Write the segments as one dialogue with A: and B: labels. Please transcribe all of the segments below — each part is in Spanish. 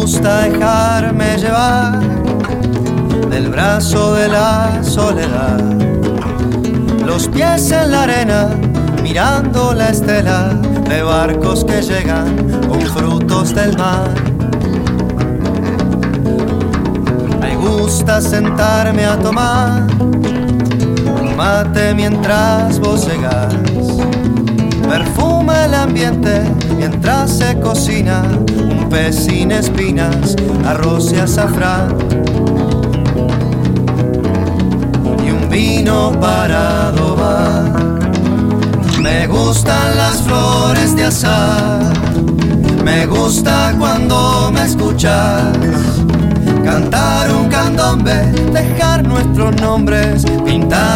A: gusta dejarme llevar del brazo de la soledad. Los pies en la arena, mirando la estela de barcos que llegan con frutos del mar. Me gusta sentarme a tomar mate mientras vos llegás. Perfuma el ambiente mientras se cocina pez sin espinas, arroz y azafrán. Y un vino para adobar. Me gustan las flores de azar. Me gusta cuando me escuchas cantar un candombe, dejar nuestros nombres pintados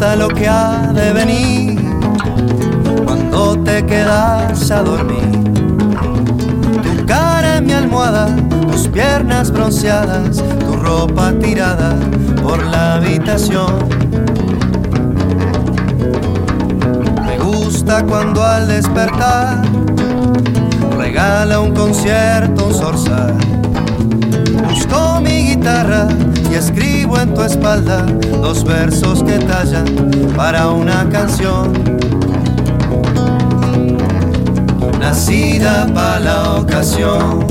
A: lo que ha de venir cuando te quedas a dormir. Tu cara en mi almohada, tus piernas bronceadas, tu ropa tirada por la habitación. Me gusta cuando al despertar regala un concierto, un zorzal. Busco mi guitarra y escribo en tu espalda dos versos que tallan para una canción. Nacida para la ocasión,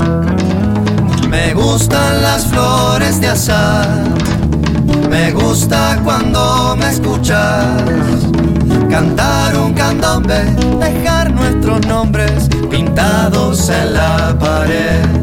A: me gustan las flores de azar, me gusta cuando me escuchas cantar un candombe, dejar nuestros nombres pintados en la pared